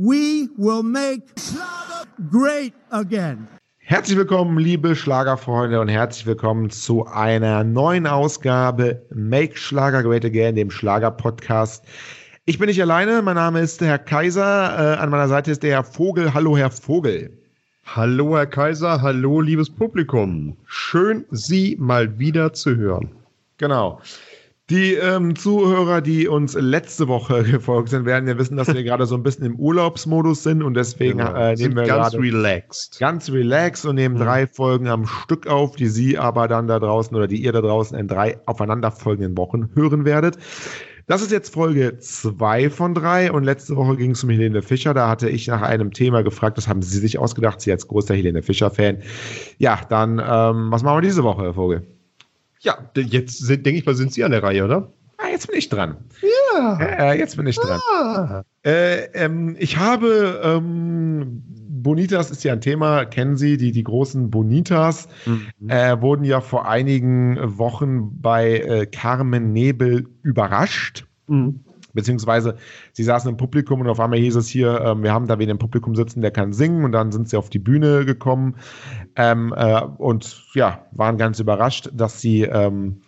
we will make Schlager great again. Herzlich willkommen, liebe Schlagerfreunde, und herzlich willkommen zu einer neuen Ausgabe Make Schlager Great Again, dem Schlager-Podcast. Ich bin nicht alleine, mein Name ist der Herr Kaiser, äh, an meiner Seite ist der Herr Vogel. Hallo, Herr Vogel. Hallo, Herr Kaiser, hallo, liebes Publikum. Schön, Sie mal wieder zu hören. Genau. Die ähm, Zuhörer, die uns letzte Woche gefolgt sind, werden ja wissen, dass wir gerade so ein bisschen im Urlaubsmodus sind und deswegen genau. äh, nehmen wir ganz relaxed. Ganz relaxed und nehmen mhm. drei Folgen am Stück auf, die Sie aber dann da draußen oder die ihr da draußen in drei aufeinanderfolgenden Wochen hören werdet. Das ist jetzt Folge zwei von drei und letzte Woche ging es um Helene Fischer. Da hatte ich nach einem Thema gefragt, das haben Sie sich ausgedacht, Sie als großer Helene Fischer-Fan. Ja, dann, ähm, was machen wir diese Woche, Herr Vogel? Ja, jetzt denke ich mal, sind Sie an der Reihe, oder? Ah, jetzt bin ich dran. Ja. Äh, jetzt bin ich dran. Ah. Äh, ähm, ich habe ähm, Bonitas ist ja ein Thema, kennen Sie, die, die großen Bonitas mhm. äh, wurden ja vor einigen Wochen bei äh, Carmen Nebel überrascht. Mhm. Beziehungsweise sie saßen im Publikum und auf einmal hieß es hier, ähm, wir haben da wen im Publikum sitzen, der kann singen und dann sind sie auf die Bühne gekommen ähm, äh, und ja, waren ganz überrascht, dass sie ähm,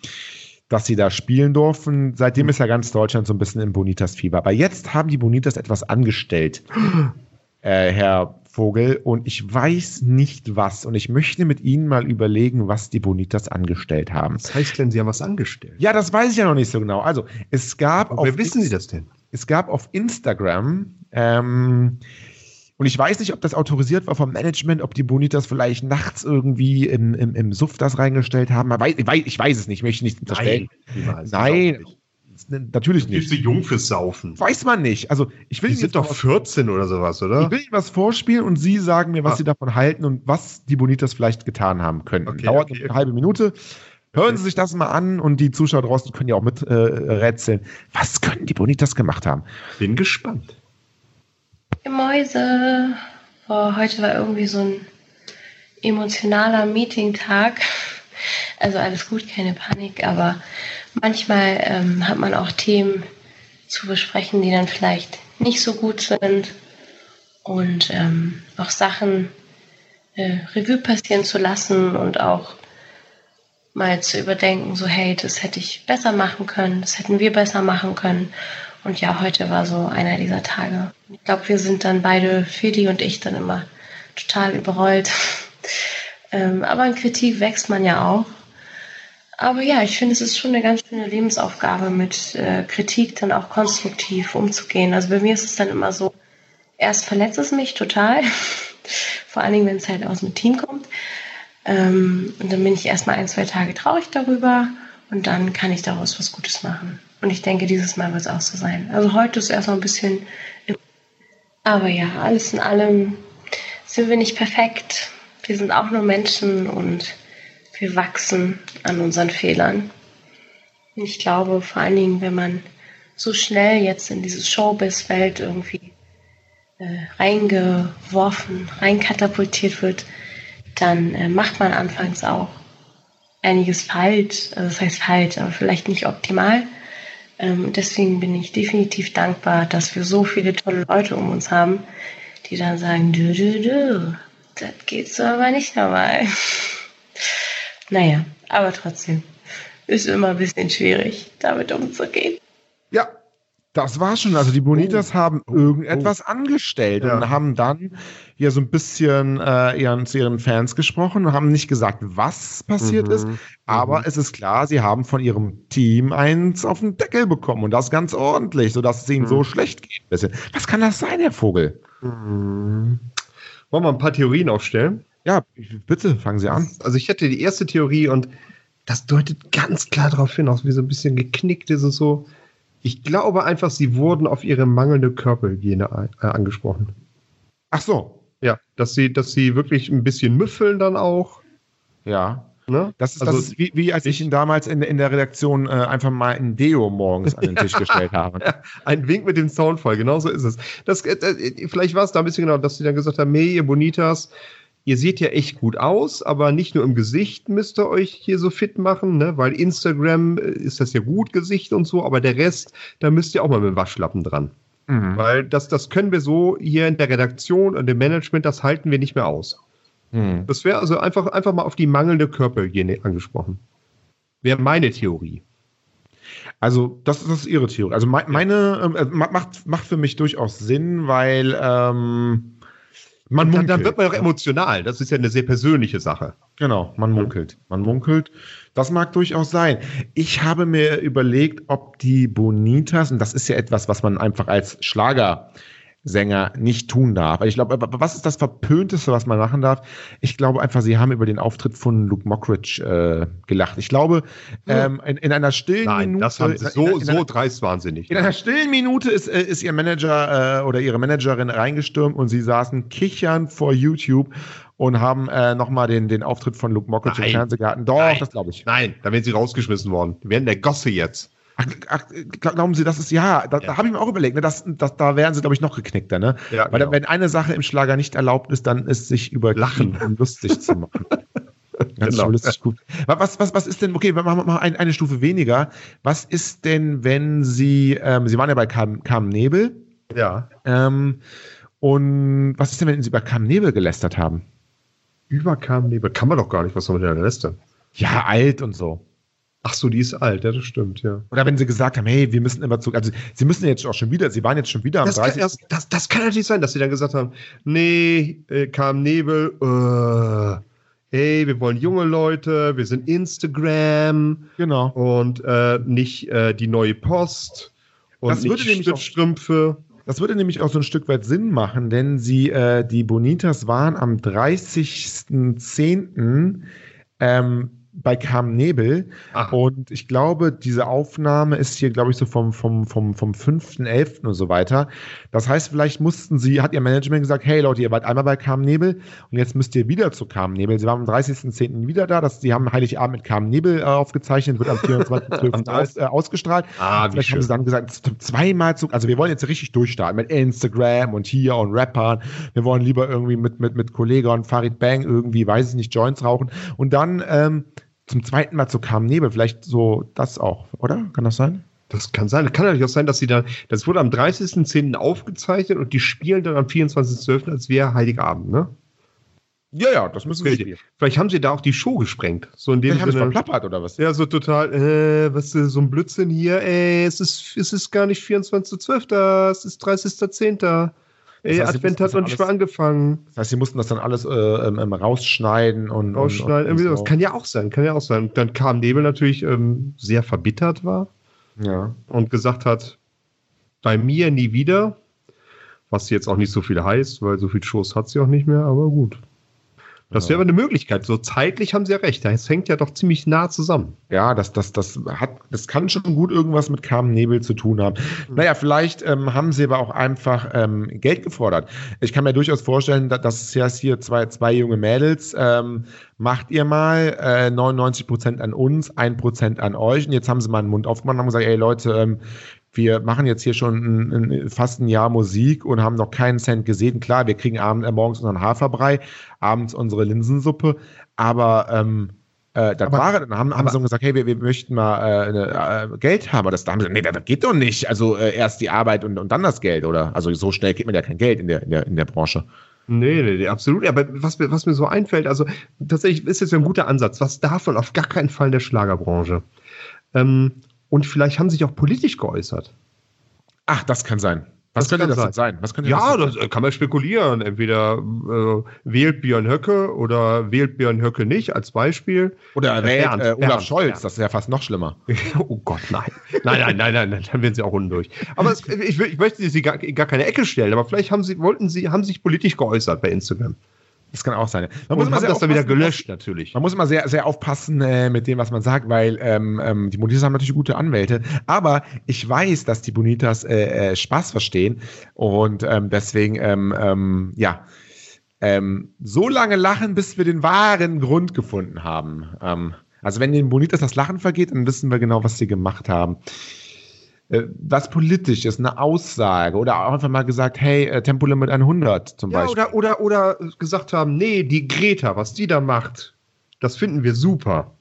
dass sie da spielen durften. Seitdem ist ja ganz Deutschland so ein bisschen im Bonitas-Fieber. Aber jetzt haben die Bonitas etwas angestellt, äh, Herr Vogel, und ich weiß nicht was. Und ich möchte mit Ihnen mal überlegen, was die Bonitas angestellt haben. Was heißt denn, Sie haben was angestellt? Ja, das weiß ich ja noch nicht so genau. Also, es gab. Aber auf wissen Sie das denn? Es gab auf Instagram, ähm, und ich weiß nicht, ob das autorisiert war vom Management, ob die Bonitas vielleicht nachts irgendwie im, im, im Suff das reingestellt haben. Ich weiß, ich weiß es nicht, möchte nicht unterstellen. Nein, Nein natürlich nicht. Bist du jung fürs Saufen? Weiß man nicht. Also ich will die sind doch 14 oder sowas, oder? Ich will Ihnen was vorspielen und Sie sagen mir, was ah. Sie davon halten und was die Bonitas vielleicht getan haben können. Okay, Dauert okay, eine halbe Minute. Hören Sie sich das mal an und die Zuschauer draußen können ja auch mit äh, rätseln. Was können die Bonitas gemacht haben? Bin gespannt. Mäuse. Oh, heute war irgendwie so ein emotionaler Meeting-Tag. Also alles gut, keine Panik, aber manchmal ähm, hat man auch Themen zu besprechen, die dann vielleicht nicht so gut sind und ähm, auch Sachen äh, Revue passieren zu lassen und auch mal zu überdenken, so hey, das hätte ich besser machen können, das hätten wir besser machen können. Und ja, heute war so einer dieser Tage. Ich glaube, wir sind dann beide, Feli und ich, dann immer total überrollt. ähm, aber in Kritik wächst man ja auch. Aber ja, ich finde, es ist schon eine ganz schöne Lebensaufgabe, mit äh, Kritik dann auch konstruktiv umzugehen. Also bei mir ist es dann immer so, erst verletzt es mich total, vor allen Dingen, wenn es halt aus dem Team kommt. Ähm, und dann bin ich erstmal ein, zwei Tage traurig darüber und dann kann ich daraus was Gutes machen. Und ich denke, dieses Mal wird es auch so sein. Also heute ist erstmal ein bisschen. Aber ja, alles in allem sind wir nicht perfekt. Wir sind auch nur Menschen und wir wachsen an unseren Fehlern. Ich glaube, vor allen Dingen, wenn man so schnell jetzt in dieses Showbiz-Welt irgendwie äh, reingeworfen, reinkatapultiert wird, dann äh, macht man anfangs auch einiges falsch. Also das heißt falsch, aber vielleicht nicht optimal. Ähm, deswegen bin ich definitiv dankbar, dass wir so viele tolle Leute um uns haben, die dann sagen, du, du, du, das geht so aber nicht normal. Naja, aber trotzdem ist immer ein bisschen schwierig, damit umzugehen. Ja, das war schon. Also die Bonitas oh. haben oh. irgendetwas oh. angestellt ja. und haben dann hier so ein bisschen äh, ihren, zu ihren Fans gesprochen und haben nicht gesagt, was passiert mhm. ist. Aber mhm. es ist klar, sie haben von ihrem Team eins auf den Deckel bekommen und das ganz ordentlich, sodass es ihnen mhm. so schlecht geht. Was kann das sein, Herr Vogel? Mhm. Wollen wir ein paar Theorien aufstellen? Ja, bitte, fangen Sie an. Also ich hätte die erste Theorie und das deutet ganz klar darauf hin, auch wie so ein bisschen geknickt ist und so. Ich glaube einfach, sie wurden auf ihre mangelnde Körperhygiene äh, angesprochen. Ach so. Ja, dass sie, dass sie wirklich ein bisschen müffeln dann auch. Ja. Ne? Das ist, also, das ist wie, wie als ich ihn damals in, in der Redaktion äh, einfach mal ein Deo morgens an den Tisch gestellt habe. ein Wink mit dem Soundfall, genau so ist es. Das, äh, äh vielleicht war es da ein bisschen genau, dass sie dann gesagt haben, ihr Bonitas, ihr seht ja echt gut aus, aber nicht nur im Gesicht müsst ihr euch hier so fit machen, ne? weil Instagram äh, ist das ja gut Gesicht und so, aber der Rest, da müsst ihr auch mal mit dem Waschlappen dran. Mhm. Weil das, das können wir so hier in der Redaktion und im Management, das halten wir nicht mehr aus. Mhm. Das wäre also einfach, einfach mal auf die mangelnde Körperhygiene angesprochen. Wäre meine Theorie. Also, das, das ist Ihre Theorie. Also, me meine ähm, äh, macht, macht für mich durchaus Sinn, weil ähm, man munkelt. Dann, dann wird man auch emotional. Das ist ja eine sehr persönliche Sache. Genau, man munkelt. Man munkelt. Das mag durchaus sein. Ich habe mir überlegt, ob die Bonitas, und das ist ja etwas, was man einfach als Schlager Sänger nicht tun darf. Also ich glaube, was ist das Verpönteste, was man machen darf? Ich glaube einfach, sie haben über den Auftritt von Luke Mockridge äh, gelacht. Ich glaube, ähm, in, in, einer stillen Nein, Minute. Das haben sie so, in, in, so dreist wahnsinnig. In einer stillen Minute ist, äh, ist ihr Manager äh, oder ihre Managerin reingestürmt und sie saßen kichern vor YouTube und haben äh, nochmal den, den Auftritt von Luke Mockridge im Fernsehgarten. Doch, Nein. das glaube ich. Nein, da werden sie rausgeschmissen worden. Die werden der Gosse jetzt. Ach, glauben Sie, das ist ja, da, ja. da habe ich mir auch überlegt, ne, das, das, da wären sie, glaube ich, noch geknickter, ne? Ja, Weil genau. wenn eine Sache im Schlager nicht erlaubt ist, dann ist sich über Lachen und lustig zu machen. Ganz genau. lustig gut. Was, was, was ist denn, okay, wir machen mal eine, eine Stufe weniger. Was ist denn, wenn Sie, ähm, Sie waren ja bei Carmen Nebel. Ja. Ähm, und was ist denn, wenn Sie über Carmen Nebel gelästert haben? Über Carmen Nebel? Kann man doch gar nicht, was soll man denn lästern? Ja, alt und so. Ach so, die ist alt, ja, das stimmt, ja. Oder wenn sie gesagt haben, hey, wir müssen immer zu, also sie müssen jetzt auch schon wieder, sie waren jetzt schon wieder am das 30. Kann, das, das, das, kann natürlich sein, dass sie dann gesagt haben, nee, äh, kam Nebel, äh, hey, wir wollen junge Leute, wir sind Instagram. Genau. Und äh, nicht äh, die neue Post und das würde nicht Strümpfe. Das würde nämlich auch so ein Stück weit Sinn machen, denn sie, äh, die Bonitas waren am 30.10. Ähm, bei Carmen Nebel. Ach. Und ich glaube, diese Aufnahme ist hier, glaube ich, so vom, vom, vom, vom 5.11. und so weiter. Das heißt, vielleicht mussten sie, hat ihr Management gesagt, hey Leute, ihr wart einmal bei Carmen Nebel und jetzt müsst ihr wieder zu Carmen Nebel. Sie waren am 30.10. wieder da. Das, die haben Heiligabend mit Carmen Nebel äh, aufgezeichnet, wird am 24.12. aus, äh, ausgestrahlt. Ah, wie vielleicht schön. haben sie dann gesagt, zweimal zu, also wir wollen jetzt richtig durchstarten mit Instagram und hier und Rappern. Wir wollen lieber irgendwie mit, mit, mit Kollegen und Farid Bang irgendwie, weiß ich nicht, Joints rauchen. Und dann, ähm, zum zweiten Mal zu Carmen Nebel. Vielleicht so das auch, oder? Kann das sein? Das kann sein. Kann natürlich auch sein, dass sie dann, das wurde am 30.10. aufgezeichnet und die spielen dann am 24.12. als wäre Heiligabend, ne? Ja, ja, das müssen wir spielen. Vielleicht haben sie da auch die Show gesprengt. So in dem Vielleicht Sinne. verplappert oder was? Ja, so total, äh, was ist so ein Blödsinn hier, ey, es ist, es ist gar nicht 24.12., es ist 30.10. Ey, das heißt, Advent hat noch nicht mal angefangen. Das heißt, sie mussten das dann alles äh, ähm, ähm rausschneiden und. Rausschneiden, und, und so. das kann ja auch sein, kann ja auch sein. Dann kam Nebel natürlich ähm, sehr verbittert war. Ja. Und gesagt hat, bei mir nie wieder. Was jetzt auch nicht so viel heißt, weil so viel Shows hat sie auch nicht mehr, aber gut. Das wäre aber eine Möglichkeit. So zeitlich haben sie ja recht. Es hängt ja doch ziemlich nah zusammen. Ja, das, das, das hat, das kann schon gut irgendwas mit Carmen Nebel zu tun haben. Mhm. Naja, vielleicht ähm, haben sie aber auch einfach ähm, Geld gefordert. Ich kann mir durchaus vorstellen, dass, dass es ja hier zwei, zwei junge Mädels, ähm, macht ihr mal äh, 99 Prozent an uns, ein Prozent an euch. Und jetzt haben sie mal einen Mund aufgemacht und haben gesagt, ey Leute, ähm, wir machen jetzt hier schon ein, ein, fast ein Jahr Musik und haben noch keinen Cent gesehen. Klar, wir kriegen abends, äh, morgens unseren Haferbrei, abends unsere Linsensuppe, aber ähm, äh, das aber, war, dann haben, haben sie gesagt, hey, wir, wir möchten mal äh, eine, äh, Geld haben. Aber das, da haben sie gesagt, nee, das geht doch nicht. Also äh, erst die Arbeit und, und dann das Geld, oder? Also so schnell geht man ja kein Geld in der, in der, in der Branche. Nee, nee, nee, absolut. Aber was mir, was mir so einfällt, also tatsächlich ist jetzt ein guter Ansatz. Was davon auf gar keinen Fall in der Schlagerbranche. Ähm, und vielleicht haben sie sich auch politisch geäußert. Ach, das kann sein. Was das könnte das sein? sein? Ja, das, das kann man spekulieren. Entweder äh, wählt Björn Höcke oder wählt Björn Höcke nicht, als Beispiel. Oder äh, wählt äh, Olaf Bernd, Scholz, Bernd. das ist ja fast noch schlimmer. oh Gott, nein. Nein, nein, nein, nein, nein dann werden sie auch undurch. Aber es, ich, ich, möchte sie gar, gar keine Ecke stellen, aber vielleicht haben sie, wollten sie, haben sich politisch geäußert bei Instagram. Das kann auch sein. Man muss immer das dann wieder gelöscht, natürlich. Man muss immer sehr, sehr aufpassen äh, mit dem, was man sagt, weil ähm, ähm, die Bonitas haben natürlich gute Anwälte. Aber ich weiß, dass die Bonitas äh, äh, Spaß verstehen. Und ähm, deswegen, ähm, ähm, ja, ähm, so lange lachen, bis wir den wahren Grund gefunden haben. Ähm, also wenn den Bonitas das Lachen vergeht, dann wissen wir genau, was sie gemacht haben. Äh, was politisch ist, eine Aussage oder auch einfach mal gesagt, hey, äh, Tempolimit 100 zum ja, Beispiel. Oder, oder, oder gesagt haben, nee, die Greta, was die da macht, das finden wir super.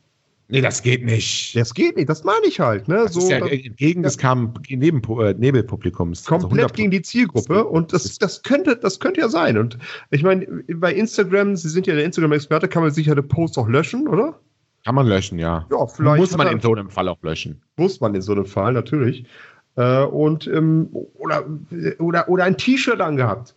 Nee, das geht nicht. Das geht nicht, das meine ich halt. Ne? Das so, ist ja entgegen des Kam Neben äh, Nebelpublikums. Also komplett also gegen die Zielgruppe und das, das, könnte, das könnte ja sein. Und ich meine, bei Instagram, Sie sind ja der Instagram-Experte, kann man sicher eine Post auch löschen, oder? Kann man löschen, ja. Ja, vielleicht. Muss man in so einem Fall auch löschen. Muss man in so einem Fall, natürlich. Äh, und, ähm, oder, oder, oder ein T-Shirt angehabt.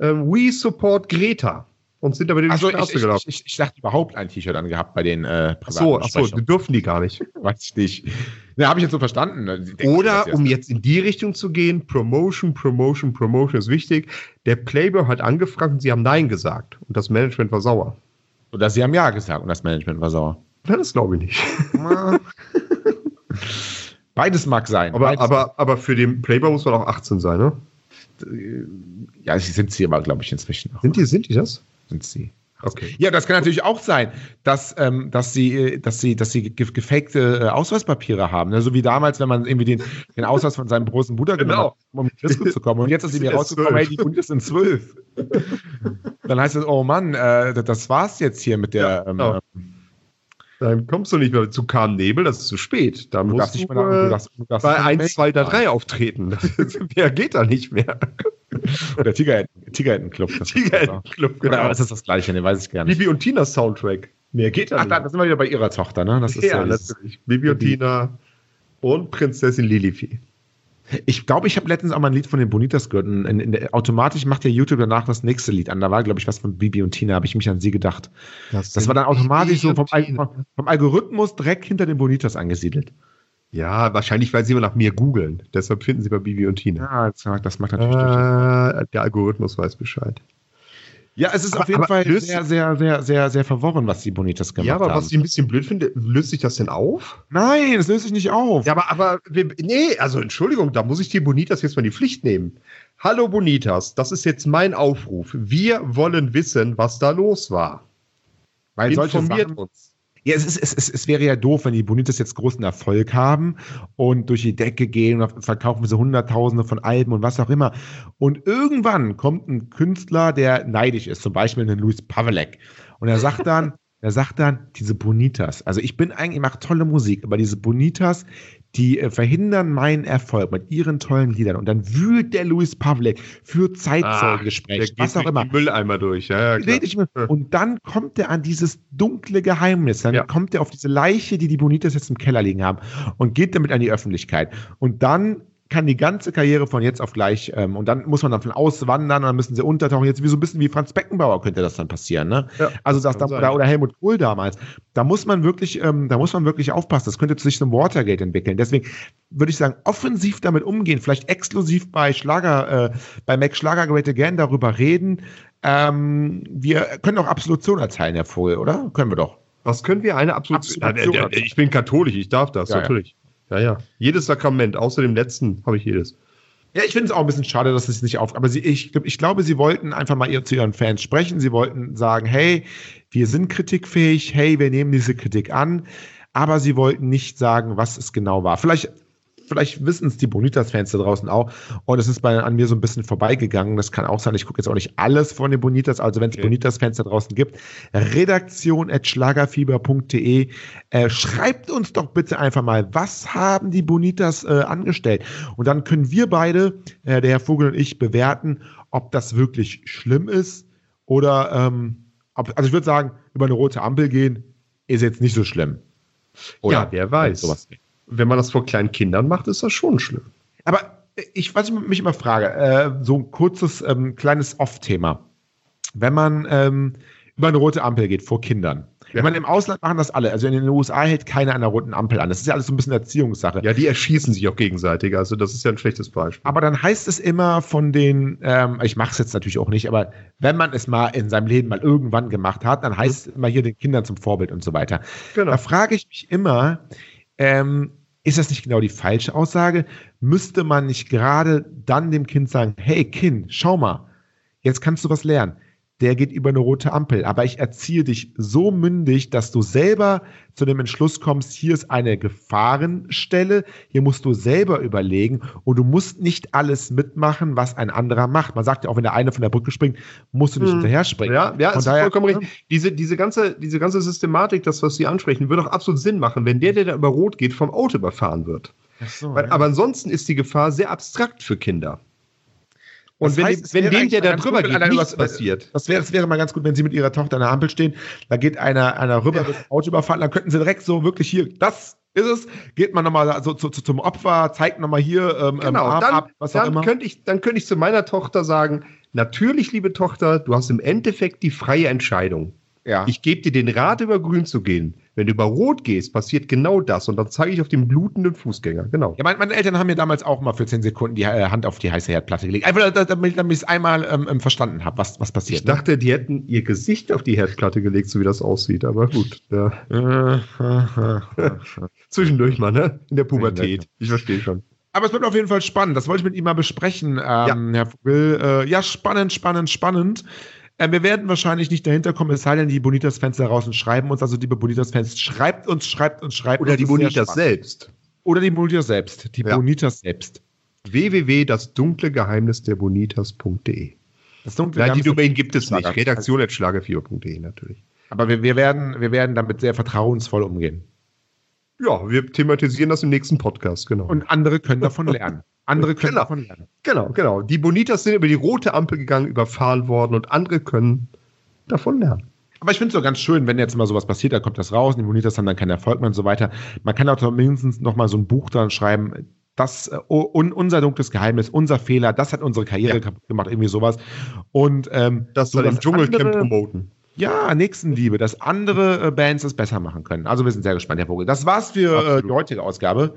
Ähm, We support Greta und sind aber den also Straße ich, gelaufen. Ich, ich, ich dachte überhaupt ein T-Shirt angehabt bei den äh, privaten Achso, achso, die dürfen die gar nicht. Weiß ich nicht. Ne, habe ich jetzt so verstanden. Ne? Oder, um jetzt in die Richtung zu gehen, Promotion, Promotion, Promotion ist wichtig. Der Playboy hat angefragt und sie haben Nein gesagt. Und das Management war sauer. Oder sie haben Ja gesagt und das Management war sauer. Ja, das glaube ich nicht. Beides mag sein. Aber, aber, aber für den Playboy muss man auch 18 sein, ne? Ja, sie sind sie aber, glaube ich, inzwischen. Sind die, sind die das? sind sie. Okay. Ja, das kann natürlich auch sein, dass, ähm, dass sie, dass sie, dass sie gefakte äh, Ausweispapiere haben. Ne? So wie damals, wenn man irgendwie den, den Ausweis von seinem großen Bruder genau. genommen hat, um in die Disco zu kommen. Und jetzt ist sie mir rausgekommen, hey, die Bundes sind zwölf. Dann heißt es, oh Mann, äh, das war's jetzt hier mit der. Ja, genau. ähm, dann kommst du nicht mehr zu Kahn Nebel, das ist zu spät. Da musst du, du, darfst, du darfst bei 1, 2, 3 auftreten. Mehr geht da nicht mehr. Der Tigerenten-Club. Tigerenten-Club, genau. Oder ist das das Gleiche? Ne, weiß ich gar nicht. Bibi und Tina Soundtrack. Mehr geht da Ach, nicht. Ach, da sind wir wieder bei ihrer Tochter, ne? Das ist ja, ja natürlich. Bibi und Tina und Prinzessin Lilifi. Ich glaube, ich habe letztens auch mal ein Lied von den Bonitas gehört. Und in, in automatisch macht der YouTube danach das nächste Lied an. Da war, glaube ich, was von Bibi und Tina, habe ich mich an sie gedacht. Das, das war dann automatisch so vom, vom, Algorithmus direkt hinter den Bonitas angesiedelt. Ja, wahrscheinlich, weil sie immer nach mir googeln. Deshalb finden sie bei Bibi und Tina. Ja, das macht natürlich äh, Der Algorithmus weiß Bescheid. Ja, es ist aber, auf jeden Fall sehr, sehr, sehr, sehr, sehr verworren, was die Bonitas gemacht haben. Ja, aber haben. was ich ein bisschen blöd finde, löst sich das denn auf? Nein, es löst sich nicht auf. Ja, aber, aber, nee, also Entschuldigung, da muss ich die Bonitas jetzt mal die Pflicht nehmen. Hallo Bonitas, das ist jetzt mein Aufruf. Wir wollen wissen, was da los war. Weil Informiert uns. Ja, es, ist, es, es, es wäre ja doof, wenn die Bonitas jetzt großen Erfolg haben und durch die Decke gehen und verkaufen sie Hunderttausende von Alben und was auch immer. Und irgendwann kommt ein Künstler, der neidisch ist, zum Beispiel ein Luis Pavelek. Und er sagt dann, er sagt dann, diese Bonitas, also ich bin eigentlich, ich mache tolle Musik, aber diese Bonitas, die äh, verhindern meinen Erfolg mit ihren tollen Liedern. Und dann wühlt der Luis Pavlek für Zeitzeugengespräch, ah, was auch immer. Mülleimer durch, ja, ja Und dann kommt er an dieses dunkle Geheimnis, dann ja. kommt er auf diese Leiche, die die Bonitas jetzt im Keller liegen haben und geht damit an die Öffentlichkeit. Und dann kann die ganze Karriere von jetzt auf gleich ähm, und dann muss man dann von auswandern und dann müssen sie untertauchen. Jetzt wie so ein bisschen wie Franz Beckenbauer könnte das dann passieren, ne? Ja, also das, das da, oder, oder Helmut Kohl damals. Da muss man wirklich, ähm, da muss man wirklich aufpassen. Das könnte sich zum Watergate entwickeln. Deswegen würde ich sagen, offensiv damit umgehen, vielleicht exklusiv bei Schlager, äh, bei Mac Schlager Great Again darüber reden. Ähm, wir können auch Absolution erteilen, Herr Vogel, oder? Können wir doch. Was können wir? Eine Absolution. Absolution ich bin katholisch, ich darf das, ja, natürlich. Ja. Ja, ja. Jedes Sakrament, außer dem letzten habe ich jedes. Ja, ich finde es auch ein bisschen schade, dass es nicht auf. Aber sie, ich, ich glaube, sie wollten einfach mal zu ihren Fans sprechen. Sie wollten sagen, hey, wir sind kritikfähig, hey, wir nehmen diese Kritik an. Aber sie wollten nicht sagen, was es genau war. Vielleicht vielleicht wissen es die Bonitas-Fans da draußen auch. Und es ist bei, an mir so ein bisschen vorbeigegangen. Das kann auch sein. Ich gucke jetzt auch nicht alles von den Bonitas. Also wenn es okay. Bonitas-Fans da draußen gibt, redaktion.schlagerfieber.de. Äh, schreibt uns doch bitte einfach mal, was haben die Bonitas äh, angestellt? Und dann können wir beide, äh, der Herr Vogel und ich, bewerten, ob das wirklich schlimm ist oder, ähm, ob, also ich würde sagen, über eine rote Ampel gehen ist jetzt nicht so schlimm. Oder ja, wer weiß. Sowas wenn man das vor kleinen Kindern macht, ist das schon schlimm. Aber ich, was ich mich immer frage, äh, so ein kurzes, ähm, kleines Off-Thema. Wenn man ähm, über eine rote Ampel geht vor Kindern. Ja. Ich meine, im Ausland machen das alle. Also in den USA hält keiner an der roten Ampel an. Das ist ja alles so ein bisschen Erziehungssache. Ja, die erschießen sich auch gegenseitig. Also das ist ja ein schlechtes Beispiel. Aber dann heißt es immer von den, ähm, ich mache es jetzt natürlich auch nicht, aber wenn man es mal in seinem Leben mal irgendwann gemacht hat, dann heißt es immer hier den Kindern zum Vorbild und so weiter. Genau. Da frage ich mich immer, ähm, ist das nicht genau die falsche Aussage? Müsste man nicht gerade dann dem Kind sagen, hey Kind, schau mal, jetzt kannst du was lernen. Der geht über eine rote Ampel. Aber ich erziehe dich so mündig, dass du selber zu dem Entschluss kommst, hier ist eine Gefahrenstelle, hier musst du selber überlegen und du musst nicht alles mitmachen, was ein anderer macht. Man sagt ja auch, wenn der eine von der Brücke springt, musst du nicht hm. hinterher springen. Ja, ja, ist daher, vollkommen richtig. Diese, diese, ganze, diese ganze Systematik, das, was Sie ansprechen, würde auch absolut Sinn machen, wenn der, der da über Rot geht, vom Auto überfahren wird. So, Weil, ja. Aber ansonsten ist die Gefahr sehr abstrakt für Kinder. Und wenn, heißt, wenn dem, der da drüber geht, nichts was, passiert. Das wäre, das wäre mal ganz gut, wenn Sie mit Ihrer Tochter an der Ampel stehen, da geht einer, einer rüber, ja. wird Auto überfahren, dann könnten Sie direkt so wirklich hier, das ist es, geht man nochmal so zu, zu, zum Opfer, zeigt nochmal hier ähm, ähm genau, Arm dann, ab, was dann auch immer. Könnte ich, dann könnte ich zu meiner Tochter sagen, natürlich, liebe Tochter, du hast im Endeffekt die freie Entscheidung. Ja. Ich gebe dir den Rat, über grün zu gehen. Wenn du über Rot gehst, passiert genau das. Und dann zeige ich auf den blutenden Fußgänger. Genau. Ja, meine, meine, Eltern haben mir damals auch mal für 10 Sekunden die äh, Hand auf die heiße Herdplatte gelegt. Einfach, damit, damit ich es einmal ähm, ähm, verstanden habe, was, was passiert. Ich ne? dachte, die hätten ihr Gesicht auf die Herdplatte gelegt, so wie das aussieht. Aber gut. Ja. Zwischendurch mal, ne? In der Pubertät. Ich verstehe schon. Aber es wird auf jeden Fall spannend. Das wollte ich mit ihm mal besprechen, ähm, ja. Herr Vogel. Äh, ja, spannend, spannend, spannend. Äh, wir werden wahrscheinlich nicht dahinter kommen, es sei denn, die Bonitas-Fans da draußen schreiben uns. Also, liebe Bonitas-Fans, schreibt uns, schreibt uns, schreibt Oder uns. die Bonitas selbst. Oder die Bonitas selbst. Die ja. Bonitas selbst. www.dasdunklegeheimnis der Bonitas.de. Das dunkle Nein, die Domain gibt es nicht. Redaktion.schlagerfieber.de natürlich. Aber wir, wir, werden, wir werden damit sehr vertrauensvoll umgehen. Ja, wir thematisieren das im nächsten Podcast, genau. Und andere können davon lernen. Andere können genau. davon lernen. Genau, genau. Die Bonitas sind über die rote Ampel gegangen, überfahren worden und andere können davon lernen. Aber ich finde es so ganz schön, wenn jetzt mal sowas passiert, da kommt das raus, die Bonitas haben dann keinen Erfolg mehr und so weiter. Man kann auch mindestens noch mal so ein Buch dran schreiben, das uh, unser dunkles Geheimnis, unser Fehler, das hat unsere Karriere ja. gemacht, irgendwie sowas. Und ähm, das soll so im Dschungelcamp promoten. Ja, Nächstenliebe, dass andere äh, Bands es besser machen können. Also wir sind sehr gespannt, Herr Vogel. Das war's für äh, die heutige Ausgabe.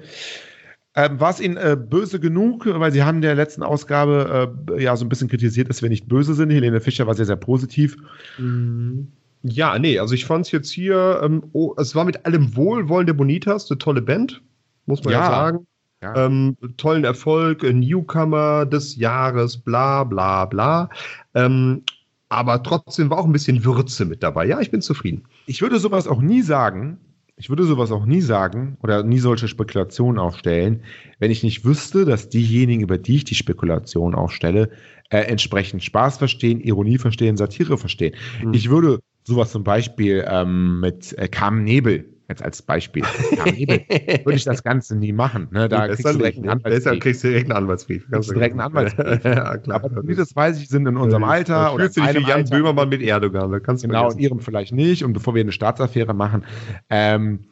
Ähm, War es Ihnen äh, böse genug? Weil Sie haben in der letzten Ausgabe äh, ja so ein bisschen kritisiert, dass wir nicht böse sind. Helene Fischer war sehr, sehr positiv. Mhm. Ja, nee, also ich fand es jetzt hier, ähm, oh, es war mit allem Wohlwollen der Bonitas, eine tolle Band, muss man ja, ja sagen. Ja. Ähm, tollen Erfolg, Newcomer des Jahres, bla bla bla. Ähm, aber trotzdem war auch ein bisschen Würze mit dabei. Ja, ich bin zufrieden. Ich würde sowas auch nie sagen, ich würde sowas auch nie sagen oder nie solche Spekulationen aufstellen, wenn ich nicht wüsste, dass diejenigen, über die ich die Spekulation aufstelle, äh, entsprechend Spaß verstehen, Ironie verstehen, Satire verstehen. Mhm. Ich würde sowas zum Beispiel ähm, mit äh, Carmen Nebel Jetzt als Beispiel. würde ich das Ganze nie machen. Ne? Da kriegst du direkt einen Anwaltsbrief. Deshalb kriegst du direkt einen Anwaltsbrief. Kriegst du direkt einen Anwaltsbrief. ja, klar. Aber das weiß ich, sind in unserem Alter. Oder fühlst du dich wie Jan Alter. Böhmermann mit Erdogan. Da kannst du genau, in ihrem vielleicht nicht. Und bevor wir eine Staatsaffäre machen, ähm,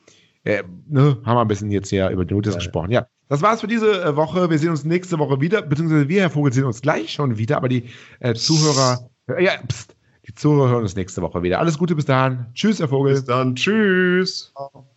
äh, ne, haben wir ein bisschen jetzt hier über die Notiz ja, gesprochen. Ja, das war's für diese äh, Woche. Wir sehen uns nächste Woche wieder, beziehungsweise wir, Herr Vogel, sehen uns gleich schon wieder, aber die äh, Zuhörer, äh, ja, pst, die Zuhörer hören uns nächste Woche wieder. Alles Gute bis dahin. Tschüss, Herr Vogel. Bis dann. Tschüss. Ciao.